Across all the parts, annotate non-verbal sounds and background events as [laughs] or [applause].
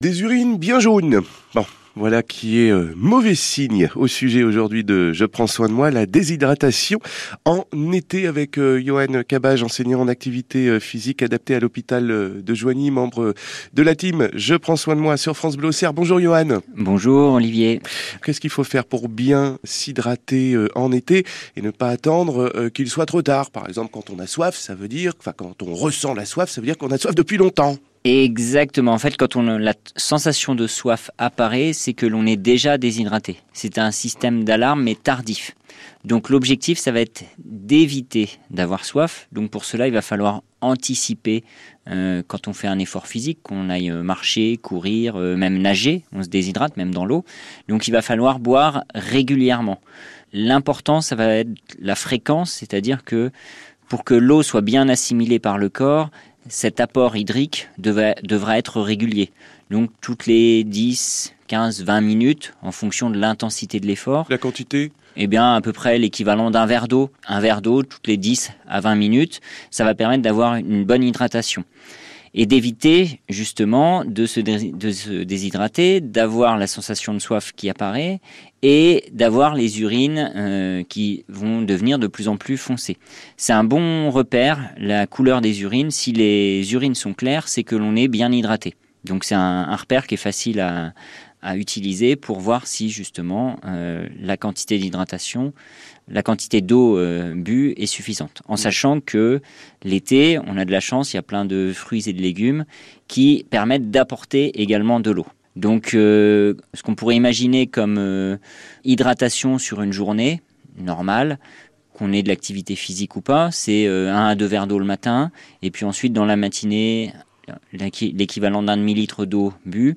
Des urines bien jaunes. Bon, voilà qui est euh, mauvais signe au sujet aujourd'hui de Je prends soin de moi, la déshydratation en été avec euh, Johan Cabage, enseignant en activité euh, physique adaptée à l'hôpital de Joigny, membre de la team Je prends soin de moi sur France Bleu Auxerre. Bonjour Johan. Bonjour Olivier. Qu'est-ce qu'il faut faire pour bien s'hydrater en été et ne pas attendre qu'il soit trop tard? Par exemple, quand on a soif, ça veut dire, enfin quand on ressent la soif, ça veut dire qu'on a soif depuis longtemps. Exactement. En fait, quand on, la sensation de soif apparaît, c'est que l'on est déjà déshydraté. C'est un système d'alarme, mais tardif. Donc l'objectif, ça va être d'éviter d'avoir soif. Donc pour cela, il va falloir anticiper euh, quand on fait un effort physique, qu'on aille marcher, courir, euh, même nager, on se déshydrate même dans l'eau. Donc il va falloir boire régulièrement. L'important, ça va être la fréquence, c'est-à-dire que pour que l'eau soit bien assimilée par le corps, cet apport hydrique devra être régulier. Donc toutes les 10, 15, 20 minutes en fonction de l'intensité de l'effort. La quantité? Eh bien à peu près l'équivalent d'un verre d'eau. Un verre d'eau toutes les 10 à 20 minutes, ça va permettre d'avoir une bonne hydratation et d'éviter justement de se, déshydrater, d'avoir la sensation de soif qui apparaît et d'avoir les urines euh, qui vont devenir de plus en plus foncées. C'est un bon repère, la couleur des urines. Si les urines sont claires, c'est que l'on est bien hydraté. Donc c'est un, repère qui est facile à, utiliser pour voir si justement euh, la quantité d'hydratation la quantité d'eau euh, bue est suffisante. En sachant que l'été, on a de la chance, il y a plein de fruits et de légumes qui permettent d'apporter également de l'eau. Donc, euh, ce qu'on pourrait imaginer comme euh, hydratation sur une journée normale, qu'on ait de l'activité physique ou pas, c'est un à deux verres d'eau le matin, et puis ensuite dans la matinée, l'équivalent d'un demi-litre d'eau bu.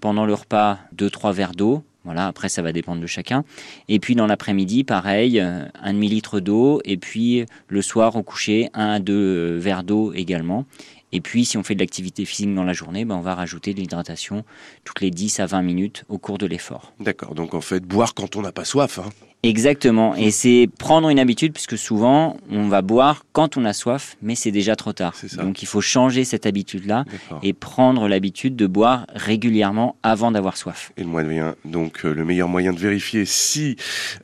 Pendant le repas, deux trois verres d'eau voilà, après ça va dépendre de chacun. Et puis dans l'après-midi, pareil, euh, un demi-litre d'eau. Et puis le soir au coucher, un à deux euh, verres d'eau également. Et puis si on fait de l'activité physique dans la journée, ben, on va rajouter de l'hydratation toutes les 10 à 20 minutes au cours de l'effort. D'accord, donc en fait, boire quand on n'a pas soif. Hein. Exactement. Et c'est prendre une habitude, puisque souvent, on va boire quand on a soif, mais c'est déjà trop tard. Donc il faut changer cette habitude-là et prendre l'habitude de boire régulièrement avant d'avoir soif. Et le moyen, donc euh, le meilleur moyen de vérifier si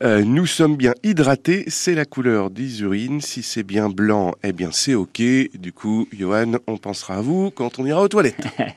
euh, nous sommes bien hydratés, c'est la couleur des urines. Si c'est bien blanc, eh bien c'est OK. Du coup, Johan, on pensera à vous quand on ira aux toilettes. [laughs]